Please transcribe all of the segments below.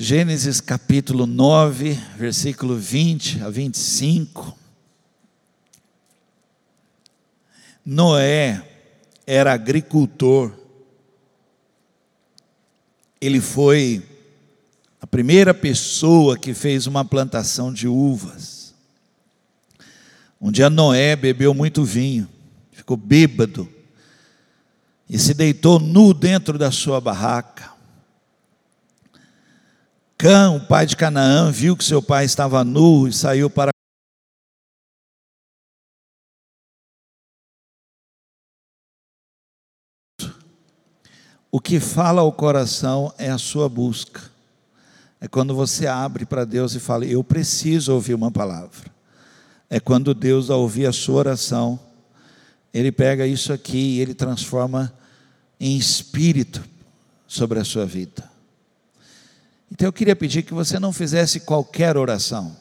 Gênesis capítulo 9, versículo 20 a 25. Noé era agricultor. Ele foi a primeira pessoa que fez uma plantação de uvas. Um dia Noé bebeu muito vinho, ficou bêbado e se deitou nu dentro da sua barraca. Cã, o pai de Canaã, viu que seu pai estava nu e saiu para O que fala ao coração é a sua busca. É quando você abre para Deus e fala: Eu preciso ouvir uma palavra. É quando Deus, ao ouvir a sua oração, Ele pega isso aqui e Ele transforma em espírito sobre a sua vida. Então eu queria pedir que você não fizesse qualquer oração,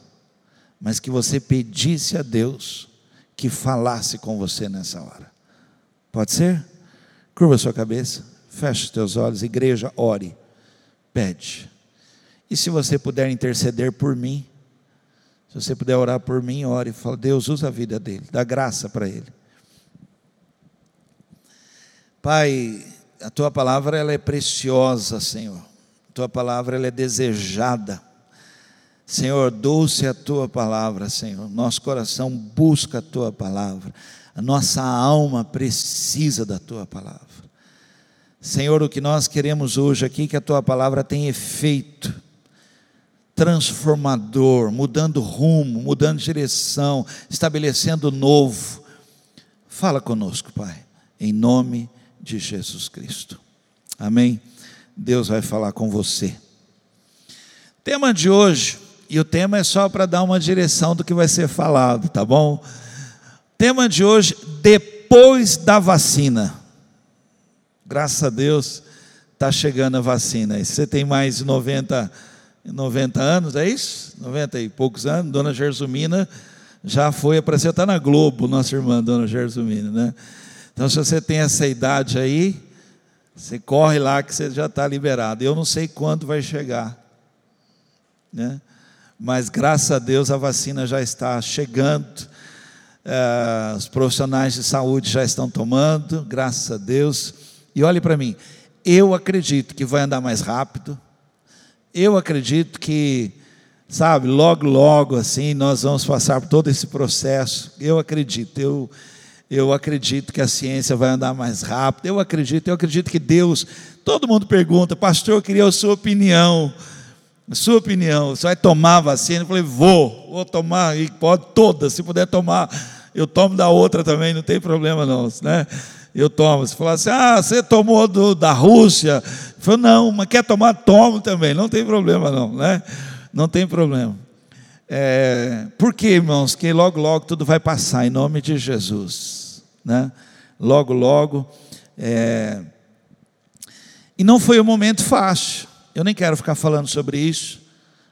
mas que você pedisse a Deus que falasse com você nessa hora. Pode ser? Curva sua cabeça, feche os teus olhos, igreja, ore, pede. E se você puder interceder por mim, se você puder orar por mim, ore, fala, Deus usa a vida dele, dá graça para ele. Pai, a tua palavra ela é preciosa, Senhor tua palavra ela é desejada. Senhor, doce a tua palavra, Senhor. Nosso coração busca a tua palavra. A nossa alma precisa da tua palavra. Senhor, o que nós queremos hoje aqui é que a tua palavra tenha efeito transformador, mudando rumo, mudando direção, estabelecendo novo. Fala conosco, Pai, em nome de Jesus Cristo. Amém. Deus vai falar com você. Tema de hoje, e o tema é só para dar uma direção do que vai ser falado, tá bom? Tema de hoje, depois da vacina. Graças a Deus, está chegando a vacina. E você tem mais de 90, 90 anos, é isso? 90 e poucos anos, Dona Gersumina já foi, apareceu, está na Globo, nossa irmã, Dona Gersumina, né? Então, se você tem essa idade aí, você corre lá que você já está liberado. Eu não sei quando vai chegar, né? mas graças a Deus a vacina já está chegando. É, os profissionais de saúde já estão tomando, graças a Deus. E olhe para mim, eu acredito que vai andar mais rápido. Eu acredito que, sabe, logo, logo assim, nós vamos passar por todo esse processo. Eu acredito, eu eu acredito que a ciência vai andar mais rápido. Eu acredito, eu acredito que Deus. Todo mundo pergunta, pastor, eu queria a sua opinião. A sua opinião, você vai tomar a vacina? Eu falei, vou, vou tomar, e pode todas, se puder tomar, eu tomo da outra também, não tem problema não, né? Eu tomo. Você fala assim, ah, você tomou do, da Rússia? Eu falei, não, mas quer tomar, tomo também, não tem problema não, né? Não tem problema. É, por quê, irmãos? Que logo, logo tudo vai passar em nome de Jesus. Né? Logo, logo. É... E não foi um momento fácil. Eu nem quero ficar falando sobre isso.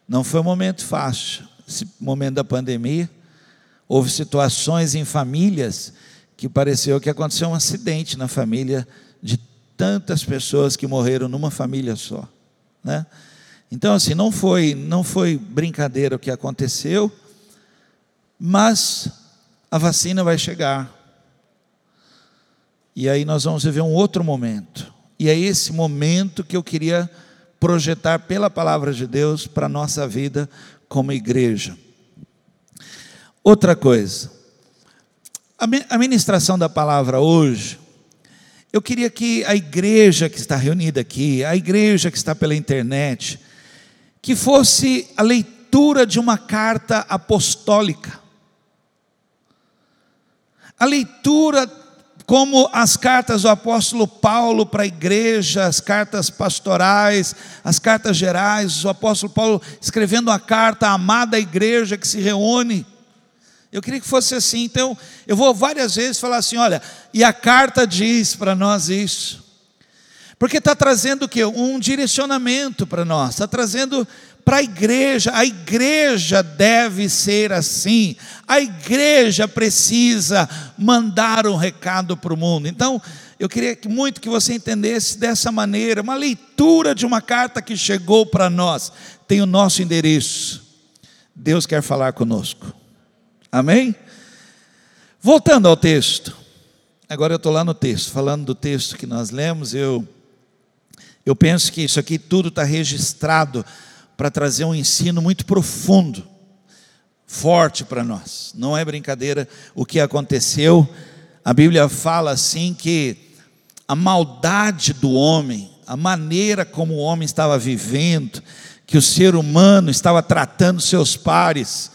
Não foi um momento fácil. Esse momento da pandemia. Houve situações em famílias que pareceu que aconteceu um acidente na família de tantas pessoas que morreram numa família só. Né? Então, assim, não foi, não foi brincadeira o que aconteceu, mas a vacina vai chegar. E aí nós vamos viver um outro momento. E é esse momento que eu queria projetar pela palavra de Deus para a nossa vida como igreja. Outra coisa, a ministração da palavra hoje, eu queria que a igreja que está reunida aqui, a igreja que está pela internet, que fosse a leitura de uma carta apostólica. A leitura como as cartas do apóstolo Paulo para a igreja, as cartas pastorais, as cartas gerais, o apóstolo Paulo escrevendo uma carta à amada igreja que se reúne. Eu queria que fosse assim, então eu vou várias vezes falar assim: olha, e a carta diz para nós isso. Porque está trazendo o que? Um direcionamento para nós, está trazendo para a igreja, a igreja deve ser assim, a igreja precisa mandar um recado para o mundo. Então, eu queria muito que você entendesse dessa maneira, uma leitura de uma carta que chegou para nós, tem o nosso endereço. Deus quer falar conosco. Amém? Voltando ao texto. Agora eu estou lá no texto, falando do texto que nós lemos, eu, eu penso que isso aqui tudo está registrado para trazer um ensino muito profundo, forte para nós. Não é brincadeira o que aconteceu. A Bíblia fala assim que a maldade do homem, a maneira como o homem estava vivendo, que o ser humano estava tratando seus pares,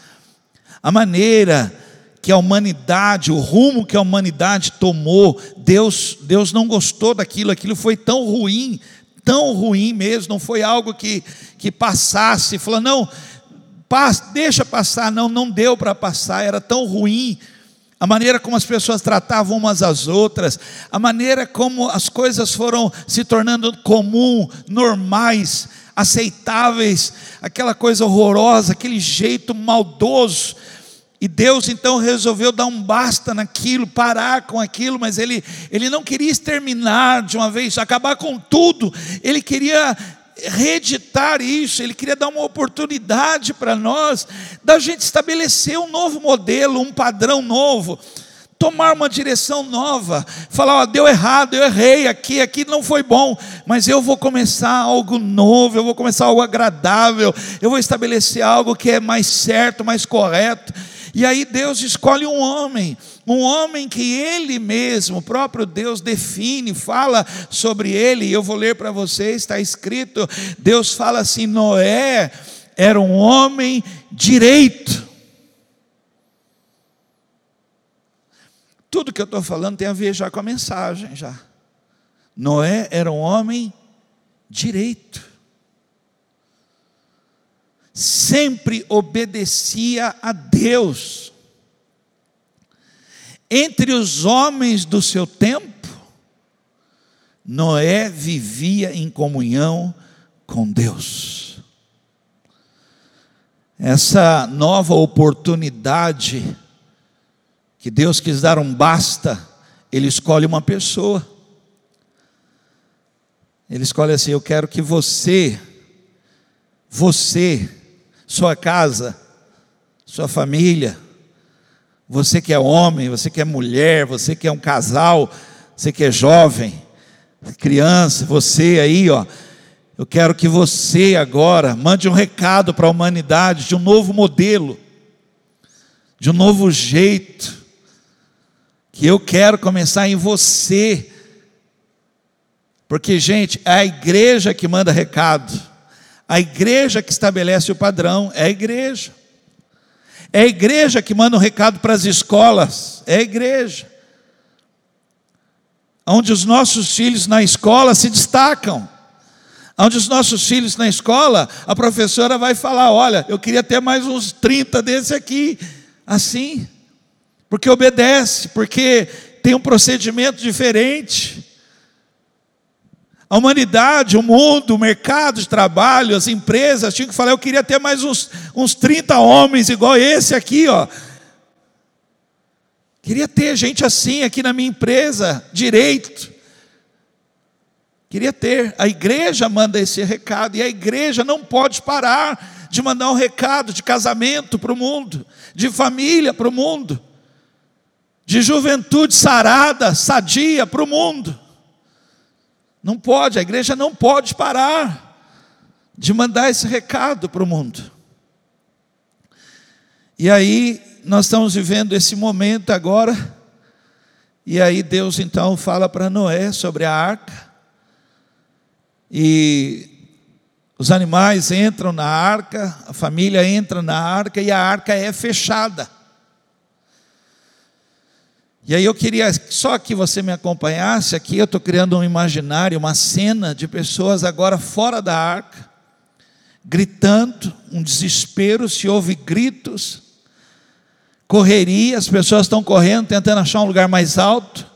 a maneira que a humanidade, o rumo que a humanidade tomou, Deus, Deus não gostou daquilo, aquilo foi tão ruim, tão ruim mesmo, não foi algo que, que passasse, falou, não, passa, deixa passar, não, não deu para passar, era tão ruim, a maneira como as pessoas tratavam umas às outras, a maneira como as coisas foram se tornando comum, normais, aceitáveis, aquela coisa horrorosa, aquele jeito maldoso. E Deus então resolveu dar um basta naquilo, parar com aquilo, mas ele, ele não queria exterminar de uma vez, acabar com tudo, ele queria reeditar isso, ele queria dar uma oportunidade para nós, da gente estabelecer um novo modelo, um padrão novo, tomar uma direção nova, falar, ó, deu errado, eu errei aqui, aqui não foi bom, mas eu vou começar algo novo, eu vou começar algo agradável, eu vou estabelecer algo que é mais certo, mais correto. E aí Deus escolhe um homem, um homem que ele mesmo, o próprio Deus define, fala sobre ele, e eu vou ler para vocês, está escrito: Deus fala assim: Noé era um homem direito. Tudo que eu estou falando tem a ver já com a mensagem, já. Noé era um homem direito sempre obedecia a Deus. Entre os homens do seu tempo, Noé vivia em comunhão com Deus. Essa nova oportunidade que Deus quis dar um basta, Ele escolhe uma pessoa. Ele escolhe assim: Eu quero que você, você, sua casa, sua família, você que é homem, você que é mulher, você que é um casal, você que é jovem, criança, você aí, ó, eu quero que você agora mande um recado para a humanidade de um novo modelo, de um novo jeito, que eu quero começar em você, porque, gente, é a igreja que manda recado. A igreja que estabelece o padrão é a igreja. É a igreja que manda um recado para as escolas, é a igreja. Onde os nossos filhos na escola se destacam. Onde os nossos filhos na escola, a professora vai falar: Olha, eu queria ter mais uns 30 desse aqui, assim, porque obedece, porque tem um procedimento diferente. A humanidade, o mundo, o mercado de trabalho, as empresas tinham que falar: eu queria ter mais uns, uns 30 homens igual esse aqui, ó. Queria ter gente assim aqui na minha empresa, direito. Queria ter. A igreja manda esse recado, e a igreja não pode parar de mandar um recado de casamento para o mundo, de família para o mundo, de juventude sarada, sadia para o mundo. Não pode, a igreja não pode parar de mandar esse recado para o mundo. E aí, nós estamos vivendo esse momento agora, e aí Deus então fala para Noé sobre a arca, e os animais entram na arca, a família entra na arca, e a arca é fechada. E aí eu queria só que você me acompanhasse aqui, eu estou criando um imaginário, uma cena de pessoas agora fora da arca, gritando, um desespero, se ouve gritos, correria, as pessoas estão correndo, tentando achar um lugar mais alto,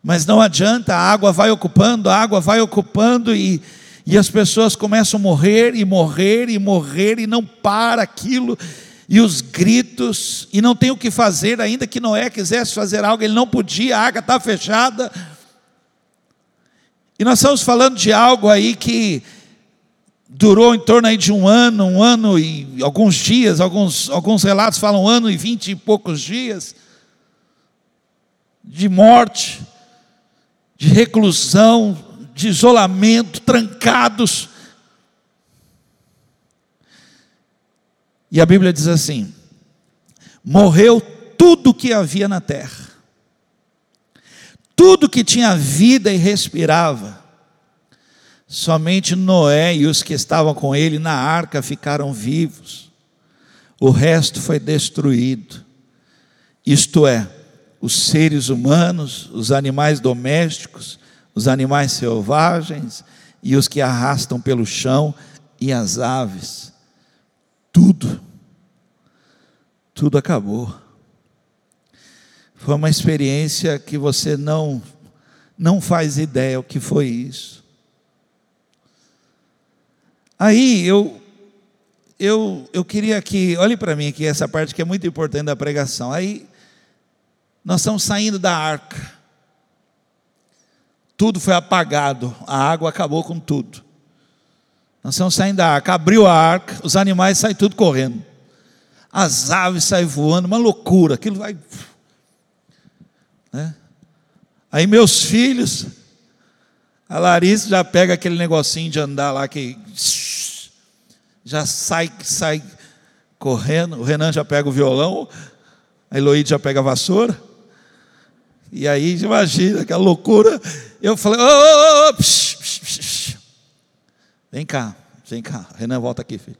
mas não adianta, a água vai ocupando, a água vai ocupando e, e as pessoas começam a morrer e morrer e morrer e não para aquilo e os gritos, e não tem o que fazer, ainda que Noé quisesse fazer algo, ele não podia, a água está fechada. E nós estamos falando de algo aí que durou em torno aí de um ano, um ano e alguns dias, alguns, alguns relatos falam um ano e vinte e poucos dias, de morte, de reclusão, de isolamento, trancados. E a Bíblia diz assim: morreu tudo que havia na terra, tudo que tinha vida e respirava, somente Noé e os que estavam com ele na arca ficaram vivos, o resto foi destruído. Isto é, os seres humanos, os animais domésticos, os animais selvagens e os que arrastam pelo chão e as aves. Tudo, tudo acabou. Foi uma experiência que você não não faz ideia o que foi isso. Aí eu eu eu queria que, olhe para mim aqui essa parte que é muito importante da pregação. Aí nós estamos saindo da arca tudo foi apagado, a água acabou com tudo. Nós estamos saindo da arca, abriu a arca, os animais saem tudo correndo, as aves saem voando, uma loucura, aquilo vai. Né? Aí meus filhos, a Larissa já pega aquele negocinho de andar lá que já sai, sai correndo, o Renan já pega o violão, a Eloíde já pega a vassoura. E aí, imagina aquela loucura. Eu falei, oh, oh, psh, psh, psh. vem cá, vem cá. Renan, volta aqui, filho.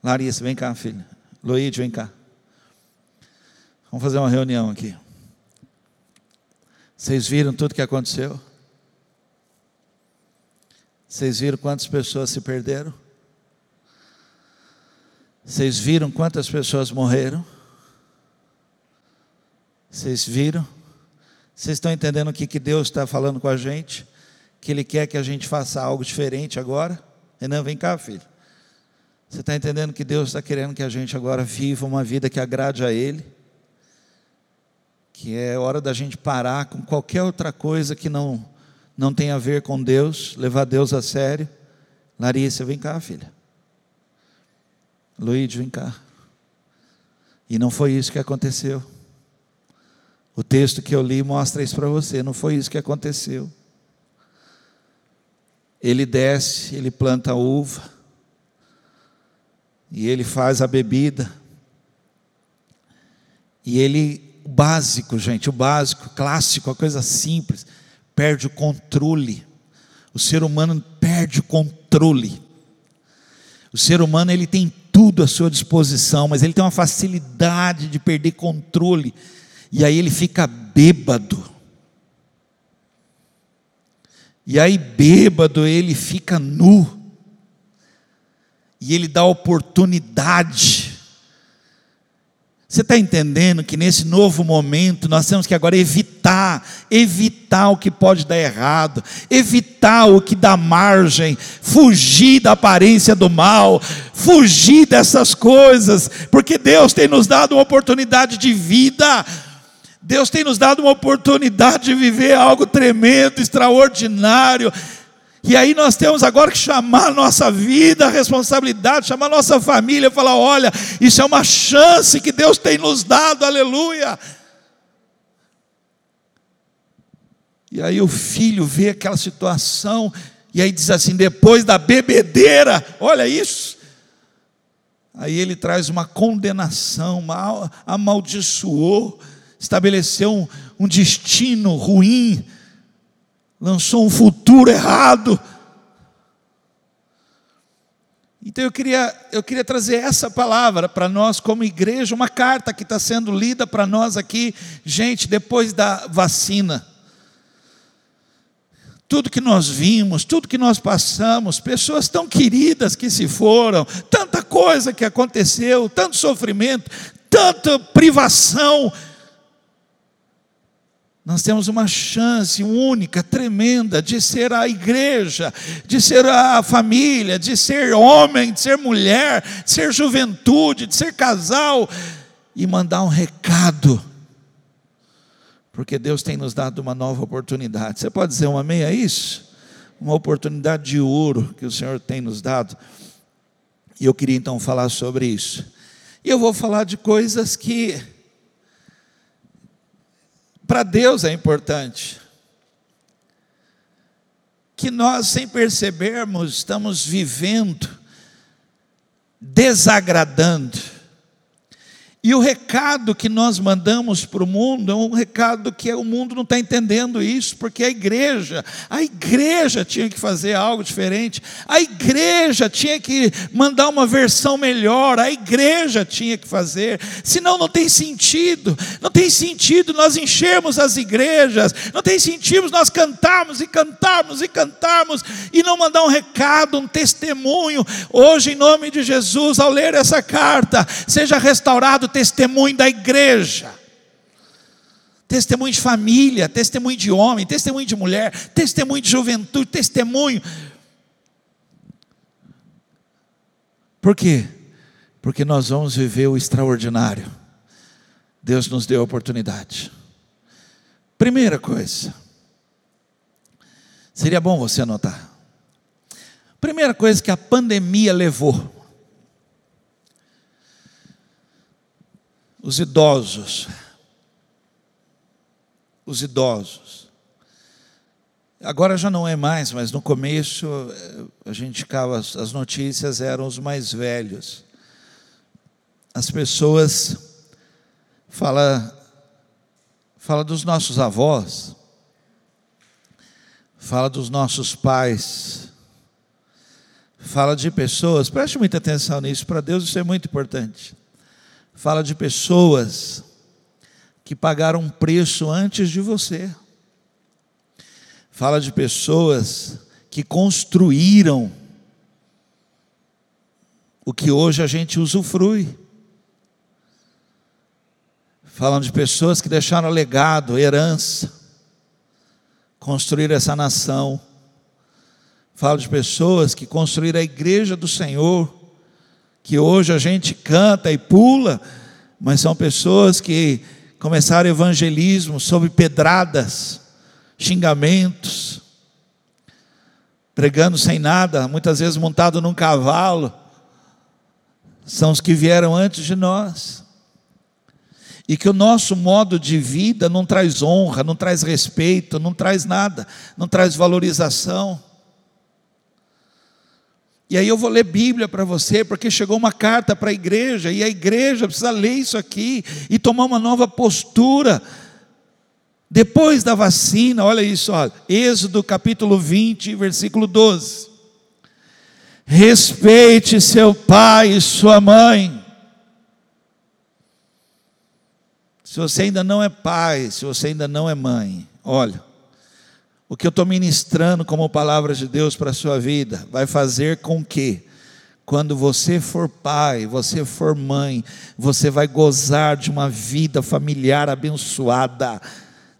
Larissa, vem cá, filho. Luíde, vem cá. Vamos fazer uma reunião aqui. Vocês viram tudo que aconteceu? Vocês viram quantas pessoas se perderam? Vocês viram quantas pessoas morreram? Vocês viram? Vocês estão entendendo o que, que Deus está falando com a gente? Que Ele quer que a gente faça algo diferente agora? Renan, vem cá, filho. Você está entendendo que Deus está querendo que a gente agora viva uma vida que agrade a Ele? Que é hora da gente parar com qualquer outra coisa que não, não tem a ver com Deus, levar Deus a sério. Larissa, vem cá, filha. Luiz, vem cá. E não foi isso que aconteceu. O texto que eu li mostra isso para você, não foi isso que aconteceu. Ele desce, ele planta a uva, e ele faz a bebida, e ele, o básico, gente, o básico, clássico, a coisa simples, perde o controle. O ser humano perde o controle. O ser humano ele tem tudo à sua disposição, mas ele tem uma facilidade de perder controle e aí ele fica bêbado. E aí, bêbado, ele fica nu. E ele dá oportunidade. Você está entendendo que nesse novo momento nós temos que agora evitar, evitar o que pode dar errado, evitar o que dá margem, fugir da aparência do mal, fugir dessas coisas, porque Deus tem nos dado uma oportunidade de vida Deus tem nos dado uma oportunidade de viver algo tremendo, extraordinário. E aí nós temos agora que chamar nossa vida, a responsabilidade, chamar nossa família, falar: olha, isso é uma chance que Deus tem nos dado, aleluia. E aí o filho vê aquela situação, e aí diz assim: depois da bebedeira, olha isso. Aí ele traz uma condenação, uma, amaldiçoou estabeleceu um, um destino ruim, lançou um futuro errado. Então eu queria, eu queria trazer essa palavra para nós como igreja, uma carta que está sendo lida para nós aqui, gente, depois da vacina. Tudo que nós vimos, tudo que nós passamos, pessoas tão queridas que se foram, tanta coisa que aconteceu, tanto sofrimento, tanta privação, nós temos uma chance única, tremenda, de ser a igreja, de ser a família, de ser homem, de ser mulher, de ser juventude, de ser casal e mandar um recado, porque Deus tem nos dado uma nova oportunidade. Você pode dizer um amém a isso? uma oportunidade de ouro que o Senhor tem nos dado. E eu queria então falar sobre isso. E eu vou falar de coisas que para Deus é importante. Que nós, sem percebermos, estamos vivendo, desagradando e o recado que nós mandamos para o mundo é um recado que o mundo não está entendendo isso, porque a igreja, a igreja tinha que fazer algo diferente, a igreja tinha que mandar uma versão melhor, a igreja tinha que fazer, senão não tem sentido, não tem sentido nós enchermos as igrejas, não tem sentido nós cantarmos e cantarmos e cantarmos e não mandar um recado, um testemunho. Hoje, em nome de Jesus, ao ler essa carta, seja restaurado testemunho da igreja. Testemunho de família, testemunho de homem, testemunho de mulher, testemunho de juventude, testemunho. Por quê? Porque nós vamos viver o extraordinário. Deus nos deu a oportunidade. Primeira coisa, seria bom você anotar. Primeira coisa que a pandemia levou os idosos. Os idosos. Agora já não é mais, mas no começo eh, a gente ficava, as notícias eram os mais velhos. As pessoas fala fala dos nossos avós, fala dos nossos pais, fala de pessoas, preste muita atenção nisso, para Deus isso é muito importante fala de pessoas que pagaram um preço antes de você. Fala de pessoas que construíram o que hoje a gente usufrui. Falam de pessoas que deixaram legado, herança, construíram essa nação. Fala de pessoas que construíram a igreja do Senhor, que hoje a gente canta e pula, mas são pessoas que começaram evangelismo sob pedradas, xingamentos, pregando sem nada, muitas vezes montado num cavalo. São os que vieram antes de nós. E que o nosso modo de vida não traz honra, não traz respeito, não traz nada, não traz valorização. E aí eu vou ler Bíblia para você, porque chegou uma carta para a igreja, e a igreja precisa ler isso aqui e tomar uma nova postura. Depois da vacina, olha isso, olha, Êxodo capítulo 20, versículo 12. Respeite seu pai e sua mãe. Se você ainda não é pai, se você ainda não é mãe, olha, o que eu estou ministrando como palavra de Deus para a sua vida vai fazer com que, quando você for pai, você for mãe, você vai gozar de uma vida familiar abençoada,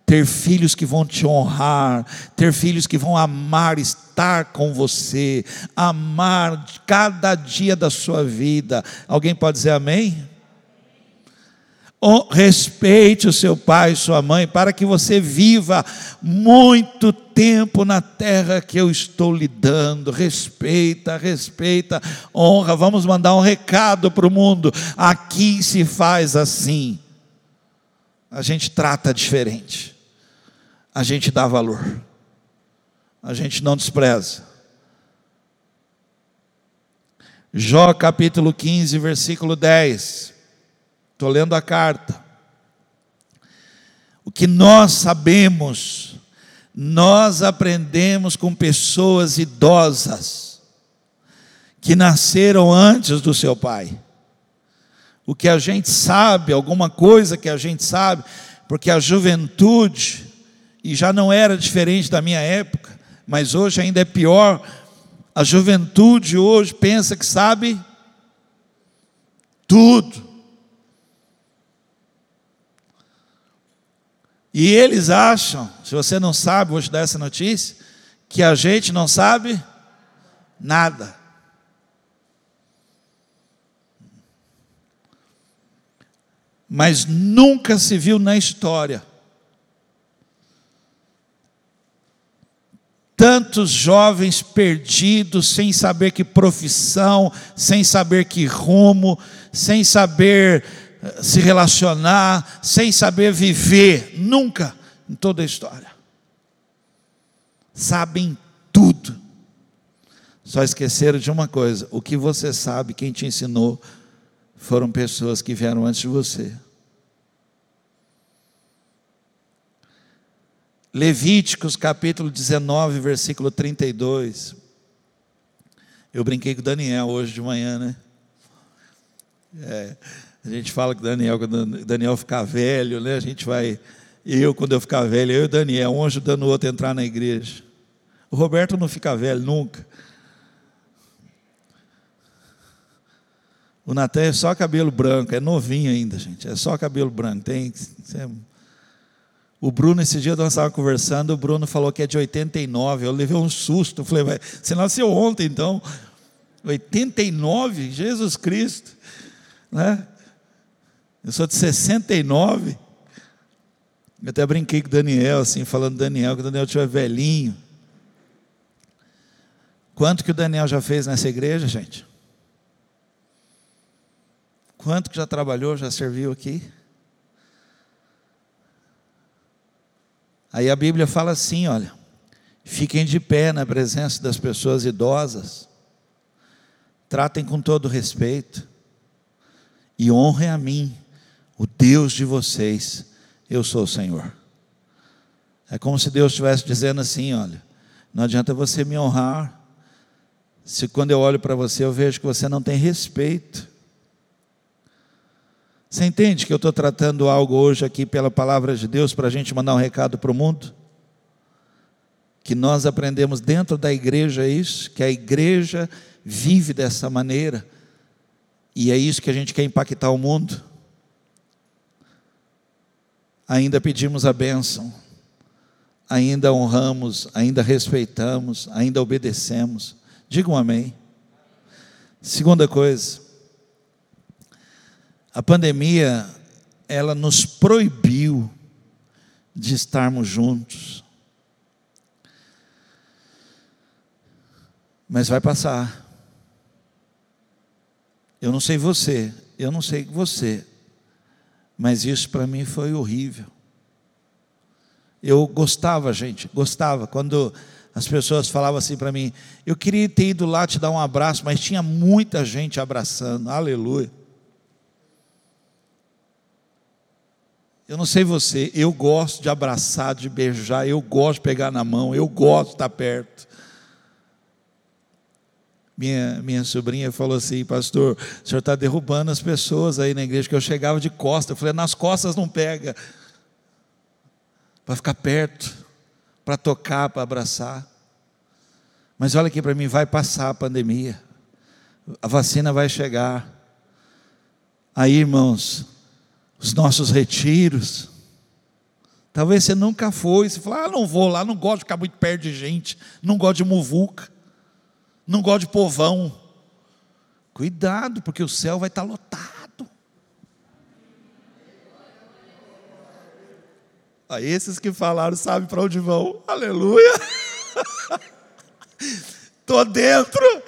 ter filhos que vão te honrar, ter filhos que vão amar estar com você, amar cada dia da sua vida. Alguém pode dizer amém? Respeite o seu pai e sua mãe, para que você viva muito tempo na terra que eu estou lhe dando. Respeita, respeita, honra. Vamos mandar um recado para o mundo. Aqui se faz assim. A gente trata diferente, a gente dá valor, a gente não despreza. Jó capítulo 15, versículo 10. Estou lendo a carta. O que nós sabemos, nós aprendemos com pessoas idosas, que nasceram antes do seu pai. O que a gente sabe, alguma coisa que a gente sabe, porque a juventude, e já não era diferente da minha época, mas hoje ainda é pior, a juventude hoje pensa que sabe tudo. E eles acham, se você não sabe, vou te dar essa notícia, que a gente não sabe nada. Mas nunca se viu na história Tantos jovens perdidos, sem saber que profissão, sem saber que rumo, sem saber se relacionar, sem saber viver, nunca em toda a história. Sabem tudo. Só esqueceram de uma coisa: o que você sabe, quem te ensinou, foram pessoas que vieram antes de você. Levíticos capítulo 19, versículo 32. Eu brinquei com Daniel hoje de manhã, né? É, a gente fala que Daniel, quando Daniel ficar velho, né? A gente vai. Eu, quando eu ficar velho, eu e Daniel, um ajudando o outro a entrar na igreja. O Roberto não fica velho nunca. O Natan é só cabelo branco, é novinho ainda, gente. É só cabelo branco. Tem. O Bruno, esse dia nós estávamos conversando, o Bruno falou que é de 89. Eu levei um susto. Falei, você nasceu ontem então? 89? Jesus Cristo. Né? Eu sou de 69. Eu até brinquei com o Daniel, assim, falando Daniel, que o Daniel estiver velhinho. Quanto que o Daniel já fez nessa igreja, gente? Quanto que já trabalhou, já serviu aqui? Aí a Bíblia fala assim: olha, fiquem de pé na presença das pessoas idosas, tratem com todo respeito e honrem a mim, o Deus de vocês, eu sou o Senhor. É como se Deus estivesse dizendo assim: olha, não adianta você me honrar, se quando eu olho para você eu vejo que você não tem respeito. Você entende que eu estou tratando algo hoje aqui pela palavra de Deus para a gente mandar um recado para o mundo? Que nós aprendemos dentro da igreja isso, que a igreja vive dessa maneira, e é isso que a gente quer impactar o mundo. Ainda pedimos a bênção, ainda honramos, ainda respeitamos, ainda obedecemos. Digam um amém. Segunda coisa, a pandemia, ela nos proibiu de estarmos juntos. Mas vai passar. Eu não sei você, eu não sei você, mas isso para mim foi horrível. Eu gostava, gente, gostava. Quando as pessoas falavam assim para mim, eu queria ter ido lá te dar um abraço, mas tinha muita gente abraçando, aleluia. Eu não sei você, eu gosto de abraçar, de beijar, eu gosto de pegar na mão, eu gosto de estar perto. Minha, minha sobrinha falou assim, pastor, o senhor está derrubando as pessoas aí na igreja, que eu chegava de costas. Eu falei, nas costas não pega. Para ficar perto, para tocar, para abraçar. Mas olha aqui para mim, vai passar a pandemia. A vacina vai chegar. Aí, irmãos, os nossos retiros. Talvez você nunca foi, você fala, ah, não vou lá, não gosto de ficar muito perto de gente, não gosto de muvuca, não gosto de povão. Cuidado, porque o céu vai estar lotado. A esses que falaram sabem para onde vão. Aleluia. Estou dentro.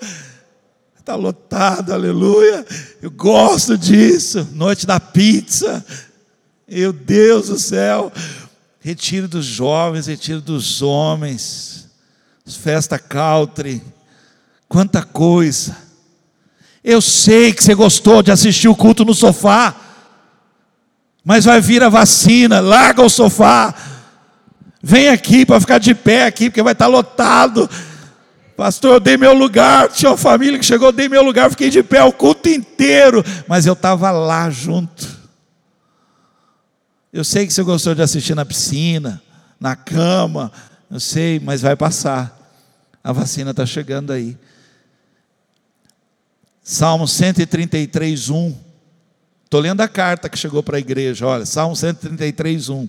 Está lotado, aleluia. Eu gosto disso. Noite da pizza. Meu Deus do céu. Retiro dos jovens, retiro dos homens. Festa country. Quanta coisa. Eu sei que você gostou de assistir o culto no sofá. Mas vai vir a vacina, larga o sofá. Vem aqui para ficar de pé aqui, porque vai estar lotado. Pastor, eu dei meu lugar. Tinha uma família que chegou, eu dei meu lugar, fiquei de pé o culto inteiro. Mas eu estava lá junto. Eu sei que você gostou de assistir na piscina, na cama. Eu sei, mas vai passar. A vacina está chegando aí. Salmo 133, 1. Estou lendo a carta que chegou para a igreja. Olha, Salmo 133, 1.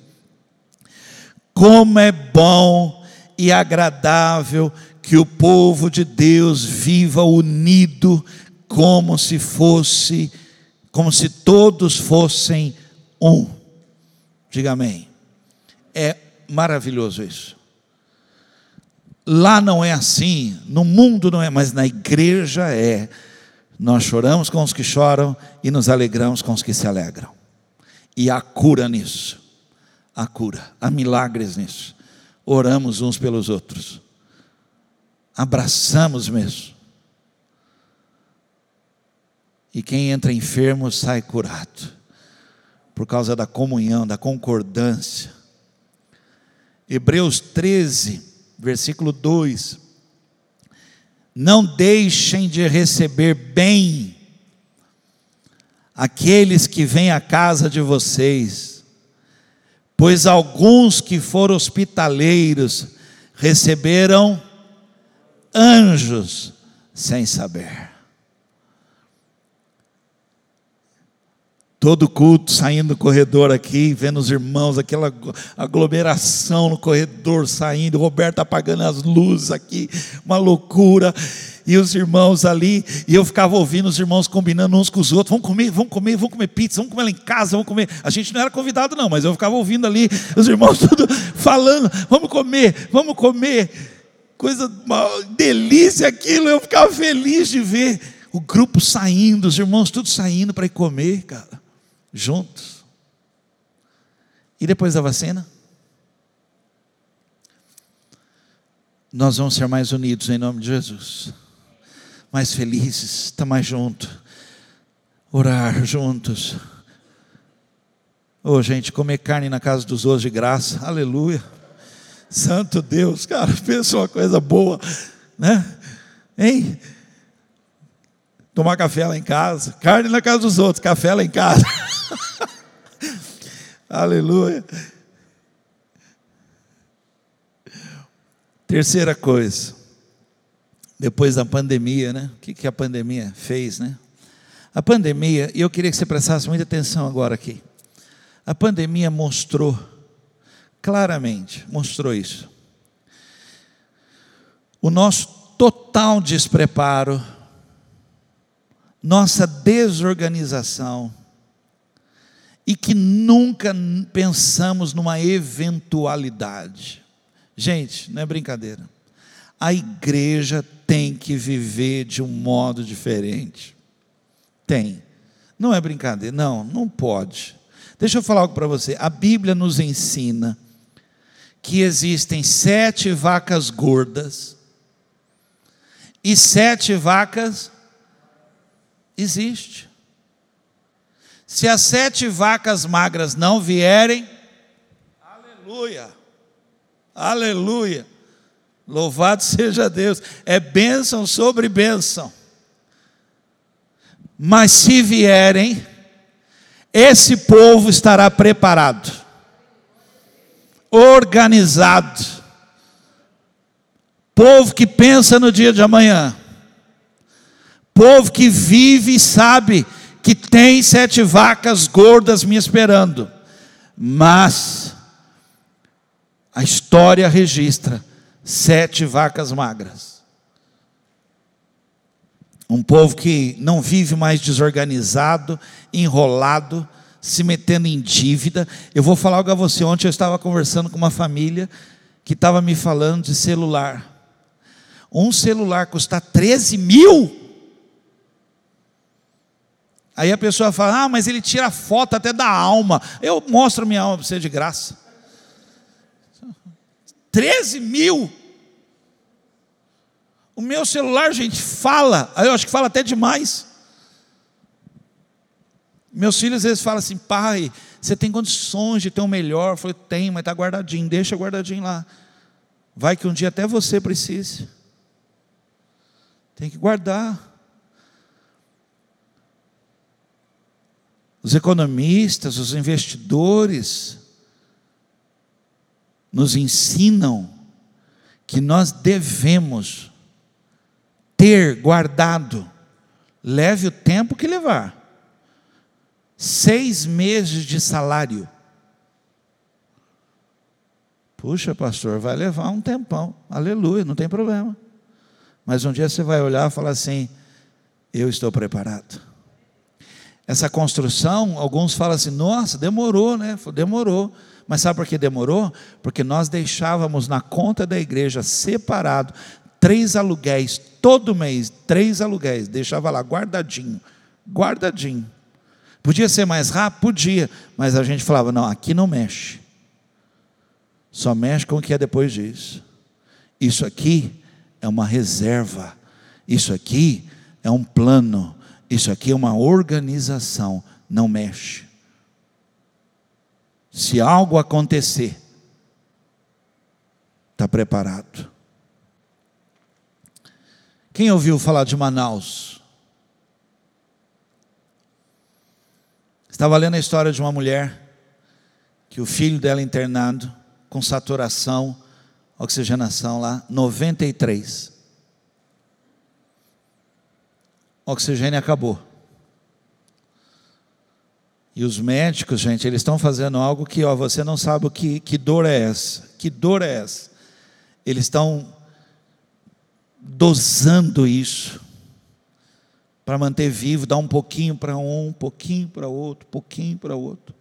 Como é bom e agradável que o povo de Deus viva unido como se fosse, como se todos fossem um. Diga amém. É maravilhoso isso. Lá não é assim, no mundo não é, mas na igreja é. Nós choramos com os que choram e nos alegramos com os que se alegram. E há cura nisso. Há cura, há milagres nisso. Oramos uns pelos outros. Abraçamos mesmo. E quem entra enfermo sai curado. Por causa da comunhão, da concordância. Hebreus 13, versículo 2. Não deixem de receber bem aqueles que vêm à casa de vocês, pois alguns que foram hospitaleiros receberam anjos sem saber. Todo culto saindo do corredor aqui, vendo os irmãos, aquela aglomeração no corredor saindo, Roberto apagando as luzes aqui, uma loucura. E os irmãos ali, e eu ficava ouvindo os irmãos combinando uns com os outros: vamos comer, vamos comer, vamos comer pizza, vamos comer lá em casa, vamos comer. A gente não era convidado, não, mas eu ficava ouvindo ali, os irmãos tudo falando: vamos comer, vamos comer. Coisa, uma delícia aquilo, eu ficava feliz de ver o grupo saindo, os irmãos tudo saindo para ir comer, cara juntos. E depois da vacina? Nós vamos ser mais unidos em nome de Jesus, mais felizes, estar mais juntos, orar juntos. Ô oh, gente, comer carne na casa dos outros de graça, aleluia. Santo Deus, cara, pensa uma coisa boa, né? Hein? Tomar café lá em casa, carne na casa dos outros, café lá em casa. Aleluia. Terceira coisa, depois da pandemia, né? O que, que a pandemia fez, né? A pandemia, e eu queria que você prestasse muita atenção agora aqui. A pandemia mostrou, claramente, mostrou isso. O nosso total despreparo, nossa desorganização, e que nunca pensamos numa eventualidade. Gente, não é brincadeira. A igreja tem que viver de um modo diferente. Tem. Não é brincadeira. Não, não pode. Deixa eu falar algo para você. A Bíblia nos ensina que existem sete vacas gordas e sete vacas. Existe. Se as sete vacas magras não vierem, aleluia, aleluia, louvado seja Deus, é bênção sobre bênção. Mas se vierem, esse povo estará preparado, organizado, povo que pensa no dia de amanhã, povo que vive e sabe que tem sete vacas gordas me esperando, mas a história registra sete vacas magras. Um povo que não vive mais desorganizado, enrolado, se metendo em dívida. Eu vou falar algo a você. Ontem eu estava conversando com uma família que estava me falando de celular. Um celular custa 13 mil. Aí a pessoa fala: Ah, mas ele tira foto até da alma. Eu mostro minha alma para você de graça. 13 mil. O meu celular, gente, fala. Eu acho que fala até demais. Meus filhos às vezes falam assim: pai, você tem condições de ter o um melhor? Eu falei: tem, mas está guardadinho, deixa guardadinho lá. Vai que um dia até você precise. Tem que guardar. Os economistas, os investidores nos ensinam que nós devemos ter guardado, leve o tempo que levar, seis meses de salário. Puxa, pastor, vai levar um tempão, aleluia, não tem problema. Mas um dia você vai olhar e falar assim: eu estou preparado essa construção, alguns falam assim: nossa, demorou, né? Demorou. Mas sabe por que demorou? Porque nós deixávamos na conta da igreja separado três aluguéis todo mês, três aluguéis, deixava lá guardadinho, guardadinho. Podia ser mais rápido? Podia, mas a gente falava: não, aqui não mexe. Só mexe com o que é depois disso. Isso aqui é uma reserva. Isso aqui é um plano. Isso aqui é uma organização. Não mexe. Se algo acontecer, está preparado. Quem ouviu falar de Manaus? Estava lendo a história de uma mulher que o filho dela internado com saturação, oxigenação lá, 93. O oxigênio acabou. E os médicos, gente, eles estão fazendo algo que ó, você não sabe o que, que dor é essa. Que dor é essa? Eles estão dosando isso para manter vivo, dar um pouquinho para um, um pouquinho para outro, pouquinho para outro.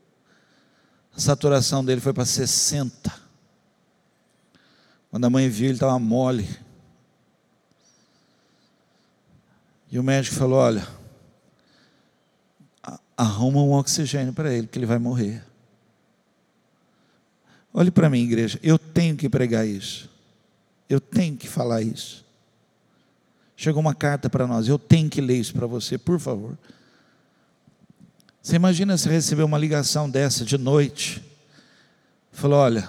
A saturação dele foi para 60. Quando a mãe viu, ele estava mole. E o médico falou: Olha, arruma um oxigênio para ele, que ele vai morrer. Olhe para mim, igreja, eu tenho que pregar isso. Eu tenho que falar isso. Chegou uma carta para nós, eu tenho que ler isso para você, por favor. Você imagina se receber uma ligação dessa de noite? Falou: olha,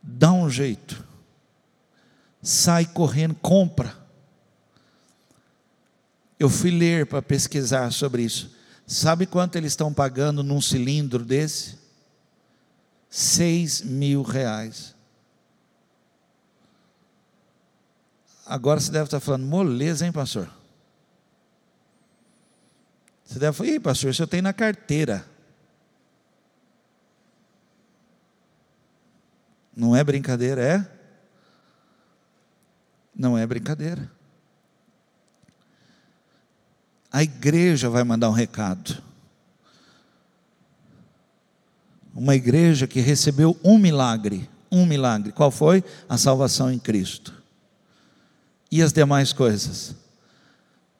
dá um jeito, sai correndo, compra. Eu fui ler para pesquisar sobre isso. Sabe quanto eles estão pagando num cilindro desse? Seis mil reais. Agora você deve estar falando, moleza, hein, pastor? Você deve falar, Ih, pastor, isso eu tenho na carteira. Não é brincadeira, é? Não é brincadeira. A igreja vai mandar um recado. Uma igreja que recebeu um milagre, um milagre. Qual foi? A salvação em Cristo. E as demais coisas?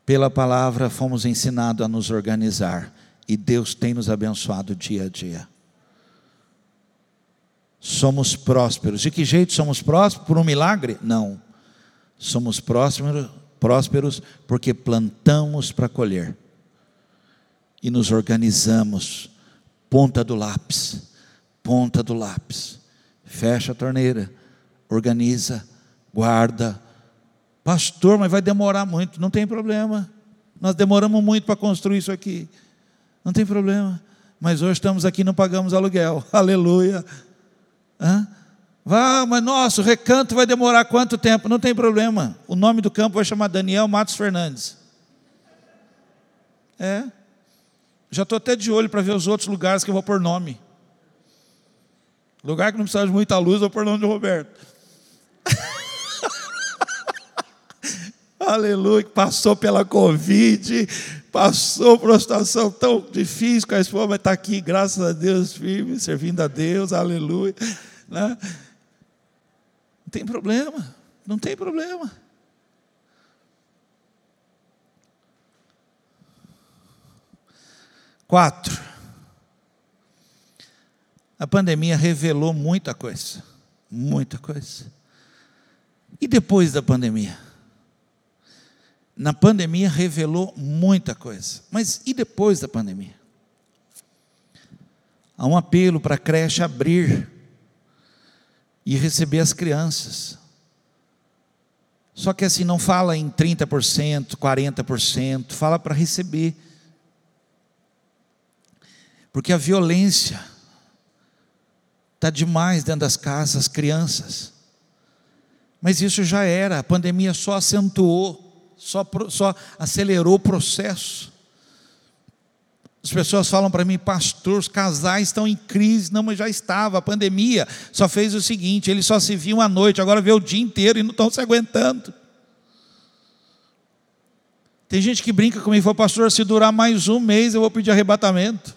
Pela palavra fomos ensinados a nos organizar e Deus tem nos abençoado dia a dia. Somos prósperos. De que jeito somos prósperos? Por um milagre? Não. Somos prósperos, prósperos porque plantamos para colher. E nos organizamos. Ponta do lápis. Ponta do lápis. Fecha a torneira. Organiza. Guarda Pastor, mas vai demorar muito. Não tem problema. Nós demoramos muito para construir isso aqui. Não tem problema. Mas hoje estamos aqui e não pagamos aluguel. Aleluia. Hã? Vá, mas nossa, o recanto vai demorar quanto tempo? Não tem problema. O nome do campo vai chamar Daniel Matos Fernandes. É. Já estou até de olho para ver os outros lugares que eu vou pôr nome. Lugar que não precisa de muita luz, vou pôr nome de Roberto. aleluia, passou pela Covid, passou por uma situação tão difícil com a esposa, mas está aqui, graças a Deus, firme, servindo a Deus, aleluia. Né? Tem problema, não tem problema. Quatro. A pandemia revelou muita coisa, muita coisa. E depois da pandemia? na pandemia revelou muita coisa. Mas e depois da pandemia? Há um apelo para a creche abrir e receber as crianças. Só que assim, não fala em 30%, 40%, fala para receber. Porque a violência está demais dentro das casas, as crianças. Mas isso já era, a pandemia só acentuou só, só acelerou o processo. As pessoas falam para mim, pastor, os casais estão em crise. Não, mas já estava. A pandemia só fez o seguinte: eles só se viam à noite, agora vê o dia inteiro e não estão se aguentando. Tem gente que brinca comigo e fala, pastor, se durar mais um mês eu vou pedir arrebatamento.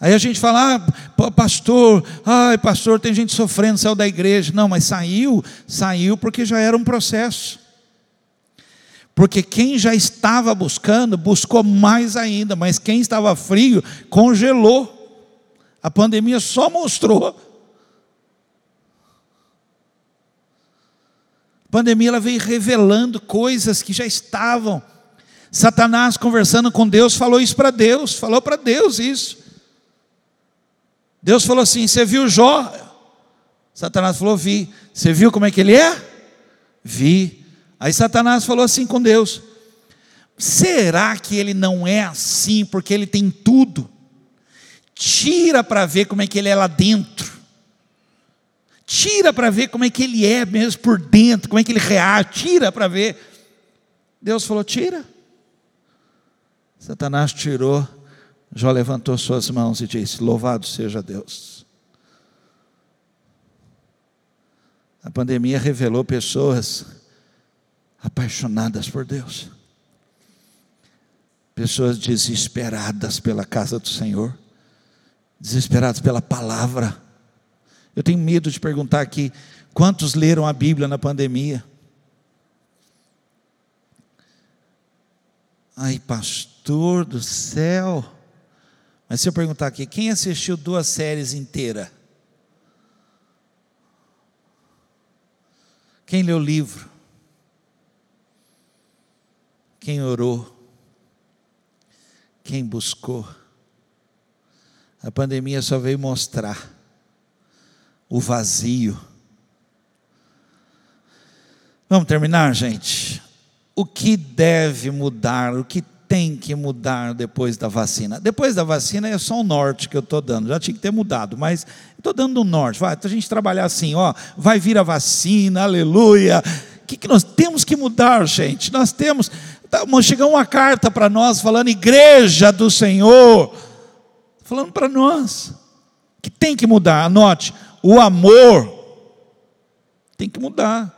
Aí a gente fala, ah, pastor, ai, pastor, tem gente sofrendo, saiu da igreja. Não, mas saiu, saiu porque já era um processo. Porque quem já estava buscando, buscou mais ainda, mas quem estava frio, congelou. A pandemia só mostrou. A pandemia ela veio revelando coisas que já estavam. Satanás conversando com Deus falou isso para Deus, falou para Deus isso. Deus falou assim: Você viu Jó? Satanás falou: Vi. Você viu como é que ele é? Vi. Aí Satanás falou assim com Deus: Será que ele não é assim porque ele tem tudo? Tira para ver como é que ele é lá dentro. Tira para ver como é que ele é mesmo por dentro, como é que ele reage. Tira para ver. Deus falou: Tira. Satanás tirou Jó levantou suas mãos e disse: Louvado seja Deus. A pandemia revelou pessoas apaixonadas por Deus, pessoas desesperadas pela casa do Senhor, desesperadas pela palavra. Eu tenho medo de perguntar aqui: quantos leram a Bíblia na pandemia? Ai, pastor do céu. Mas se eu perguntar aqui, quem assistiu duas séries inteiras? Quem leu o livro? Quem orou? Quem buscou? A pandemia só veio mostrar o vazio. Vamos terminar, gente? O que deve mudar? O que tem que mudar depois da vacina? Depois da vacina é só o norte que eu estou dando, já tinha que ter mudado, mas estou dando o norte. Vai, a gente trabalhar assim, ó, vai vir a vacina, aleluia. O que, que nós temos que mudar, gente? Nós temos. Tá, chegou uma carta para nós falando, igreja do Senhor, falando para nós, que tem que mudar, anote, o amor tem que mudar.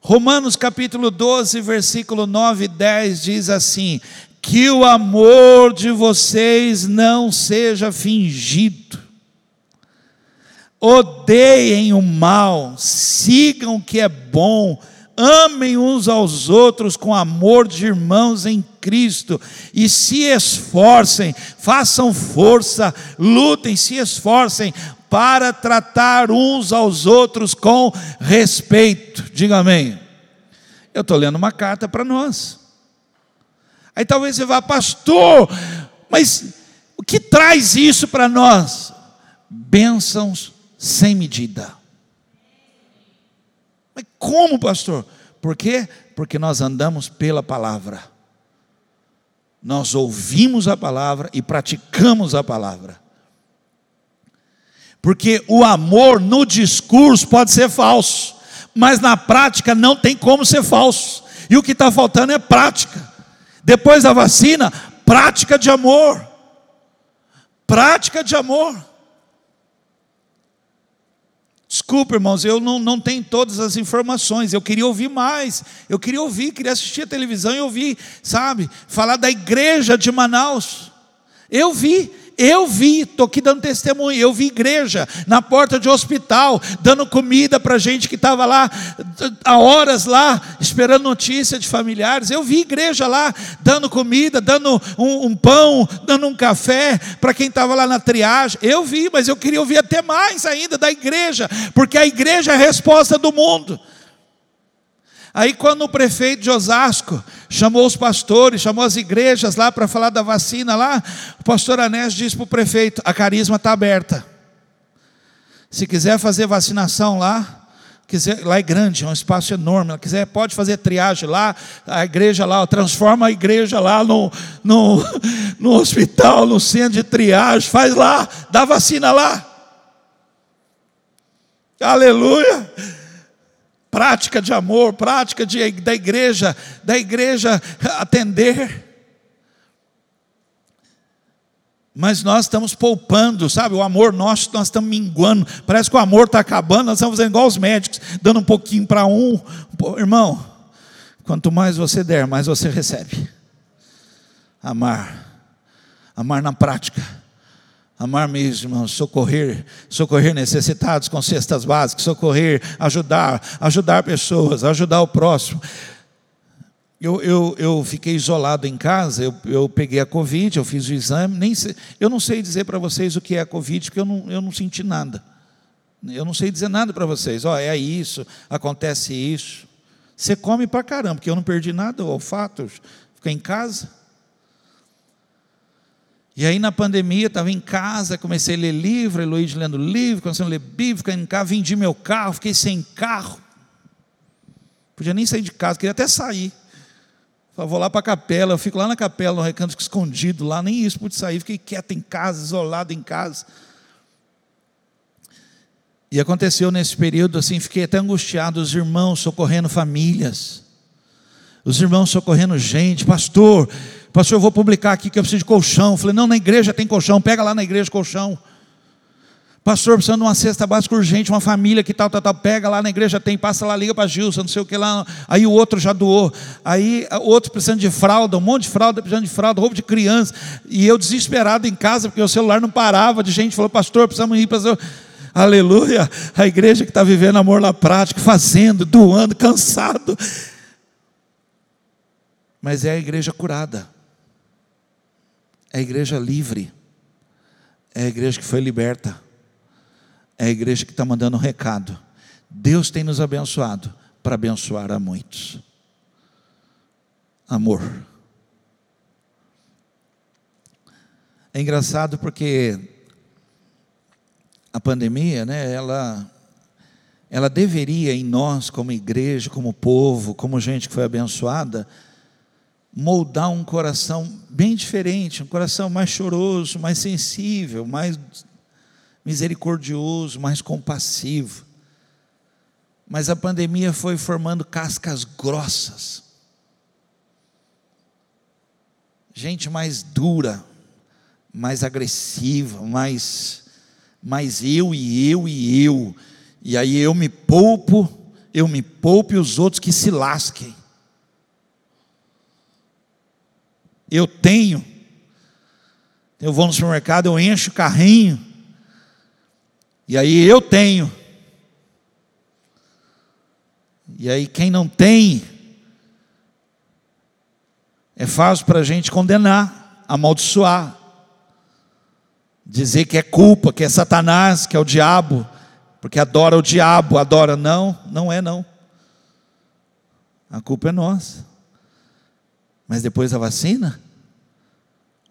Romanos capítulo 12, versículo 9 e 10 diz assim: Que o amor de vocês não seja fingido, odeiem o mal, sigam o que é bom, amem uns aos outros com amor de irmãos em Cristo e se esforcem, façam força, lutem, se esforcem para tratar uns aos outros com respeito. Diga amém. Eu estou lendo uma carta para nós. Aí talvez você vá, pastor, mas o que traz isso para nós? Bênçãos sem medida. Como, pastor? Por quê? Porque nós andamos pela palavra. Nós ouvimos a palavra e praticamos a palavra. Porque o amor no discurso pode ser falso, mas na prática não tem como ser falso. E o que está faltando é prática. Depois da vacina, prática de amor. Prática de amor. Desculpa, irmãos, eu não, não tenho todas as informações. Eu queria ouvir mais. Eu queria ouvir, queria assistir a televisão e ouvir, sabe? Falar da igreja de Manaus. Eu vi, eu vi, estou aqui dando testemunho, eu vi igreja na porta de hospital, dando comida para gente que estava lá há horas lá, esperando notícia de familiares. Eu vi igreja lá, dando comida, dando um, um pão, dando um café para quem estava lá na triagem. Eu vi, mas eu queria ouvir até mais ainda da igreja, porque a igreja é a resposta do mundo. Aí, quando o prefeito de Osasco chamou os pastores, chamou as igrejas lá para falar da vacina lá, o pastor Anés disse para o prefeito: a carisma está aberta. Se quiser fazer vacinação lá, quiser, lá é grande, é um espaço enorme. Se quiser, pode fazer triagem lá, a igreja lá, transforma a igreja lá no, no, no hospital, no centro de triagem, faz lá, dá vacina lá. Aleluia prática de amor, prática de, da igreja, da igreja atender. Mas nós estamos poupando, sabe? O amor nosso, nós estamos minguando. Parece que o amor está acabando, nós estamos fazendo igual os médicos, dando um pouquinho para um. Irmão, quanto mais você der, mais você recebe. Amar. Amar na prática. Amar mesmo, irmão, socorrer, socorrer necessitados com cestas básicas, socorrer, ajudar, ajudar pessoas, ajudar o próximo. Eu, eu, eu fiquei isolado em casa, eu, eu peguei a Covid, eu fiz o exame, nem sei, eu não sei dizer para vocês o que é a Covid, porque eu não, eu não senti nada. Eu não sei dizer nada para vocês, ó, oh, é isso, acontece isso. Você come para caramba, porque eu não perdi nada, o olfato, fiquei em casa. E aí na pandemia, estava em casa, comecei a ler livro, Heloísa lendo livro, comecei a ler Bíblia, fiquei em casa, vendi meu carro, fiquei sem carro. Podia nem sair de casa, queria até sair. Falei, vou lá para a capela, eu fico lá na capela, no recanto escondido lá, nem isso pude sair, fiquei quieto em casa, isolado em casa. E aconteceu nesse período assim, fiquei até angustiado, os irmãos socorrendo famílias, os irmãos socorrendo gente, pastor, pastor, eu vou publicar aqui que eu preciso de colchão. Eu falei, não, na igreja tem colchão, pega lá na igreja colchão. Pastor, precisando de uma cesta básica urgente, uma família que tal, tal, tal, pega lá na igreja, tem, passa lá, liga para Gilson, não sei o que lá. Aí o outro já doou. Aí outro precisando de fralda, um monte de fralda, precisando de fralda, roupa de criança. E eu desesperado em casa, porque o celular não parava de gente, falou, pastor, precisamos ir, pastor. Aleluia. A igreja que está vivendo amor na prática, fazendo, doando, cansado. Mas é a igreja curada. É a igreja livre. É a igreja que foi liberta é a igreja que está mandando um recado. Deus tem nos abençoado para abençoar a muitos. Amor. É engraçado porque a pandemia, né, ela, ela deveria em nós, como igreja, como povo, como gente que foi abençoada, moldar um coração bem diferente, um coração mais choroso, mais sensível, mais misericordioso, mais compassivo. Mas a pandemia foi formando cascas grossas. Gente mais dura, mais agressiva, mais mais eu e eu e eu. E aí eu me poupo, eu me poupo e os outros que se lasquem. Eu tenho. Eu vou no supermercado, eu encho o carrinho. E aí eu tenho. E aí quem não tem, é fácil para a gente condenar, amaldiçoar, dizer que é culpa, que é Satanás, que é o diabo, porque adora o diabo, adora. Não, não é não. A culpa é nossa. Mas depois da vacina,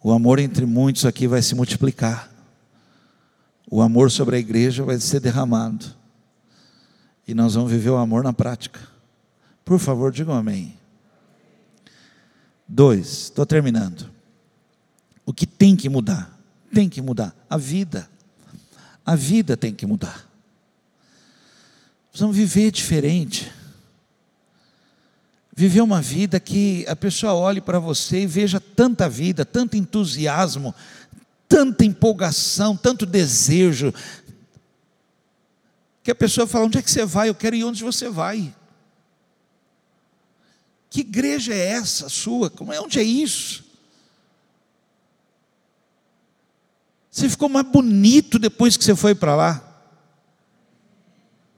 o amor entre muitos aqui vai se multiplicar o amor sobre a igreja vai ser derramado. E nós vamos viver o amor na prática. Por favor, digam amém. Dois, estou terminando. O que tem que mudar? Tem que mudar. A vida. A vida tem que mudar. Precisamos viver diferente. Viver uma vida que a pessoa olhe para você e veja tanta vida, tanto entusiasmo, tanta empolgação, tanto desejo, que a pessoa fala: onde é que você vai? Eu quero ir onde você vai. Que igreja é essa sua? Como é, onde é isso? Você ficou mais bonito depois que você foi para lá.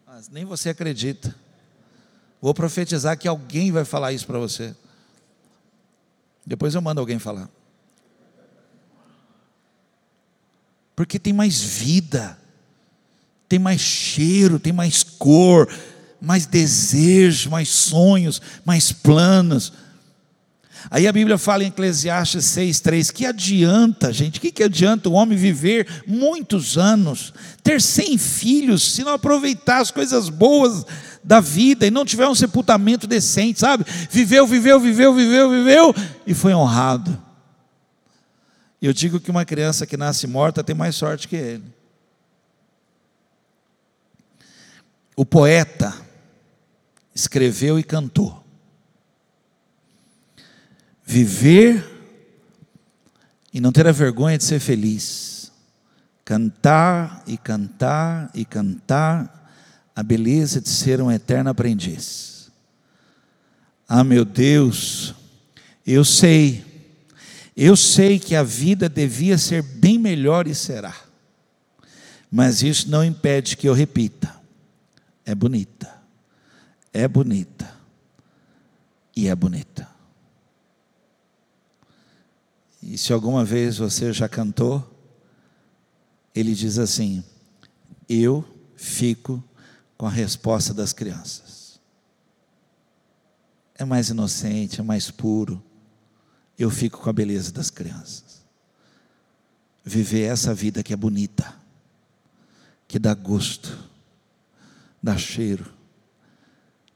Mas nem você acredita. Vou profetizar que alguém vai falar isso para você. Depois eu mando alguém falar. porque tem mais vida, tem mais cheiro, tem mais cor, mais desejo, mais sonhos, mais planos. Aí a Bíblia fala em Eclesiastes 6,3: que adianta, gente, o que, que adianta o homem viver muitos anos, ter cem filhos, se não aproveitar as coisas boas da vida e não tiver um sepultamento decente, sabe? Viveu, viveu, viveu, viveu, viveu e foi honrado. Eu digo que uma criança que nasce morta tem mais sorte que ele. O poeta escreveu e cantou. e não ter a vergonha de ser feliz. Cantar e cantar e cantar a beleza de ser um eterno aprendiz. Ah, meu Deus, eu sei, eu sei que a vida devia ser bem melhor e será, mas isso não impede que eu repita: é bonita, é bonita e é bonita. E se alguma vez você já cantou, ele diz assim: Eu fico com a resposta das crianças. É mais inocente, é mais puro. Eu fico com a beleza das crianças. Viver essa vida que é bonita, que dá gosto, dá cheiro,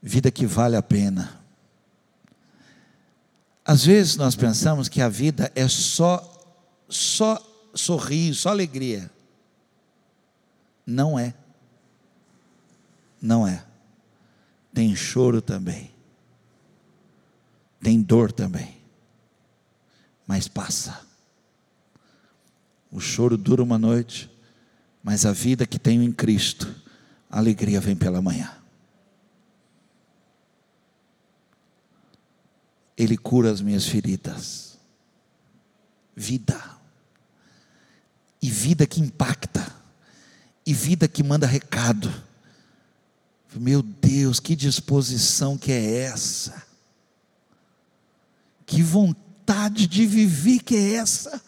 vida que vale a pena às vezes nós pensamos que a vida é só só sorriso, só alegria. Não é. Não é. Tem choro também. Tem dor também. Mas passa. O choro dura uma noite, mas a vida que tenho em Cristo, a alegria vem pela manhã. Ele cura as minhas feridas. Vida. E vida que impacta. E vida que manda recado. Meu Deus, que disposição que é essa? Que vontade de viver que é essa?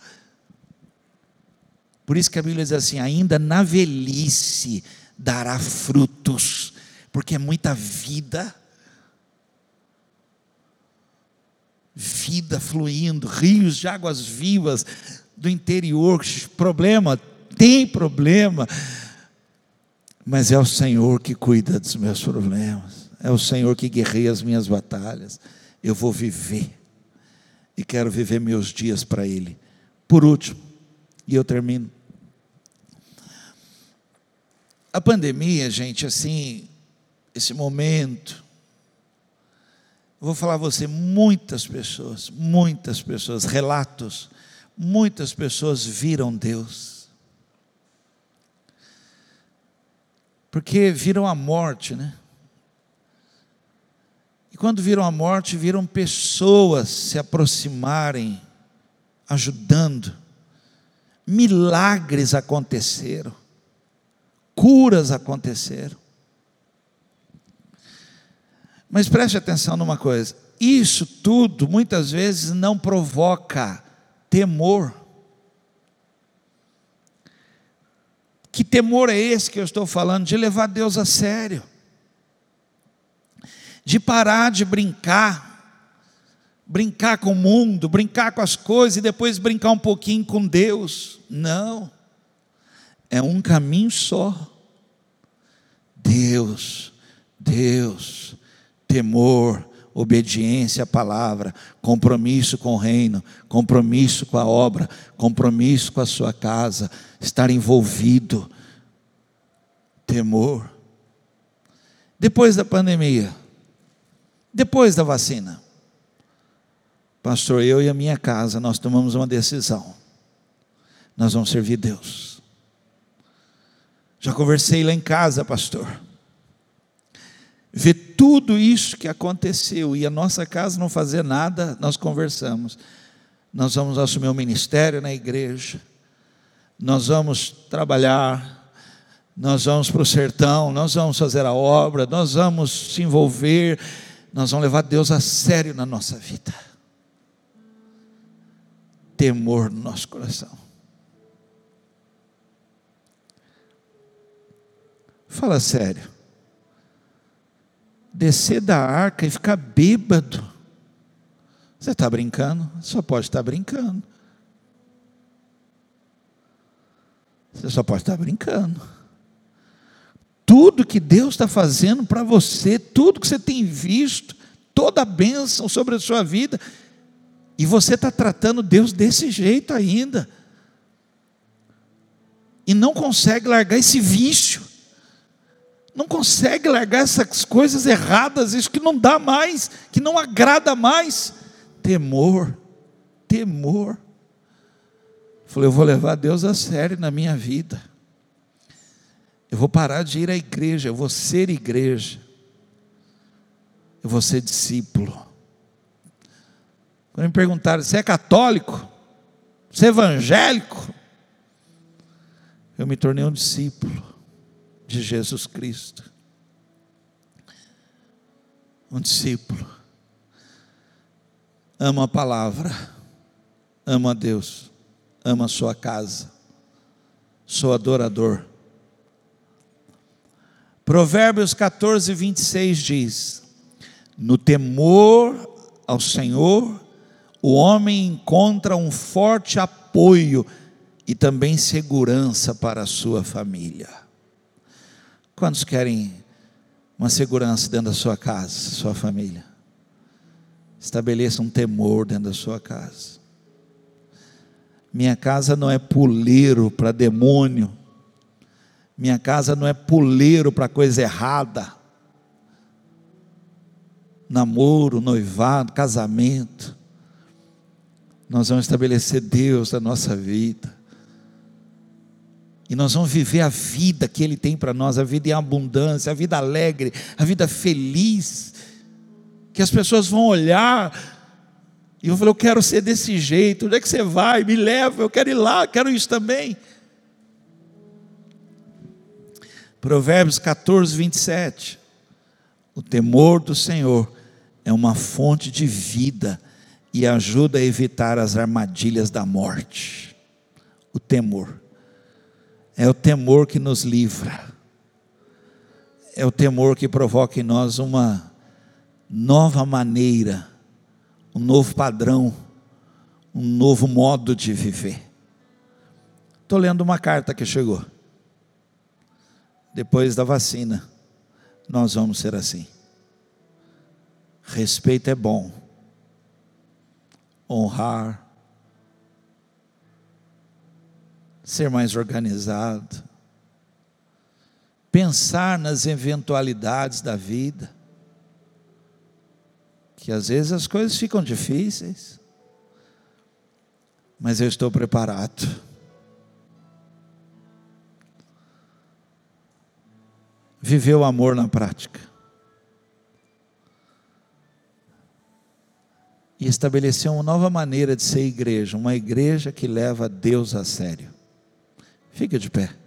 Por isso que a Bíblia diz assim: ainda na velhice dará frutos, porque é muita vida vida fluindo, rios de águas vivas do interior. Problema, tem problema, mas é o Senhor que cuida dos meus problemas, é o Senhor que guerreia as minhas batalhas. Eu vou viver e quero viver meus dias para Ele. Por último, e eu termino. A pandemia, gente, assim, esse momento, vou falar a você, muitas pessoas, muitas pessoas, relatos, muitas pessoas viram Deus. Porque viram a morte, né? E quando viram a morte, viram pessoas se aproximarem, ajudando. Milagres aconteceram, curas aconteceram. Mas preste atenção numa coisa: isso tudo muitas vezes não provoca temor. Que temor é esse que eu estou falando? De levar Deus a sério, de parar de brincar, brincar com o mundo, brincar com as coisas e depois brincar um pouquinho com Deus. Não, é um caminho só. Deus, Deus, temor, obediência à palavra, compromisso com o reino, compromisso com a obra, compromisso com a sua casa, estar envolvido, temor. Depois da pandemia, depois da vacina, pastor, eu e a minha casa, nós tomamos uma decisão. Nós vamos servir Deus. Já conversei lá em casa, pastor ver tudo isso que aconteceu e a nossa casa não fazer nada, nós conversamos. Nós vamos assumir um ministério na igreja, nós vamos trabalhar, nós vamos para o sertão, nós vamos fazer a obra, nós vamos se envolver, nós vamos levar Deus a sério na nossa vida. Temor no nosso coração. Fala sério descer da arca e ficar bêbado. Você está brincando? Só pode estar brincando. Você só pode estar brincando. Tudo que Deus está fazendo para você, tudo que você tem visto, toda a bênção sobre a sua vida, e você está tratando Deus desse jeito ainda, e não consegue largar esse vício não consegue largar essas coisas erradas, isso que não dá mais, que não agrada mais. Temor, temor. Falei, eu vou levar Deus a sério na minha vida. Eu vou parar de ir à igreja, eu vou ser igreja. Eu vou ser discípulo. Quando me perguntaram, você é católico? Você é evangélico? Eu me tornei um discípulo de Jesus Cristo. Um discípulo. Ama a palavra, ama a Deus, ama a sua casa. Sou adorador Provérbios 14, 26 diz: No temor ao Senhor, o homem encontra um forte apoio e também segurança para a sua família. Quantos querem uma segurança dentro da sua casa, sua família? Estabeleça um temor dentro da sua casa. Minha casa não é puleiro para demônio minha casa não é puleiro para coisa errada. Namoro, noivado, casamento. Nós vamos estabelecer Deus na nossa vida. E nós vamos viver a vida que Ele tem para nós, a vida em abundância, a vida alegre, a vida feliz. Que as pessoas vão olhar e eu falei, eu quero ser desse jeito. Onde é que você vai? Me leva, eu quero ir lá, quero isso também. Provérbios 14, 27. O temor do Senhor é uma fonte de vida e ajuda a evitar as armadilhas da morte. O temor. É o temor que nos livra. É o temor que provoca em nós uma nova maneira, um novo padrão, um novo modo de viver. Estou lendo uma carta que chegou depois da vacina, nós vamos ser assim. Respeito é bom, honrar, ser mais organizado, pensar nas eventualidades da vida, que às vezes as coisas ficam difíceis, mas eu estou preparado. viver o amor na prática. E estabelecer uma nova maneira de ser igreja, uma igreja que leva Deus a sério. Fica de pé.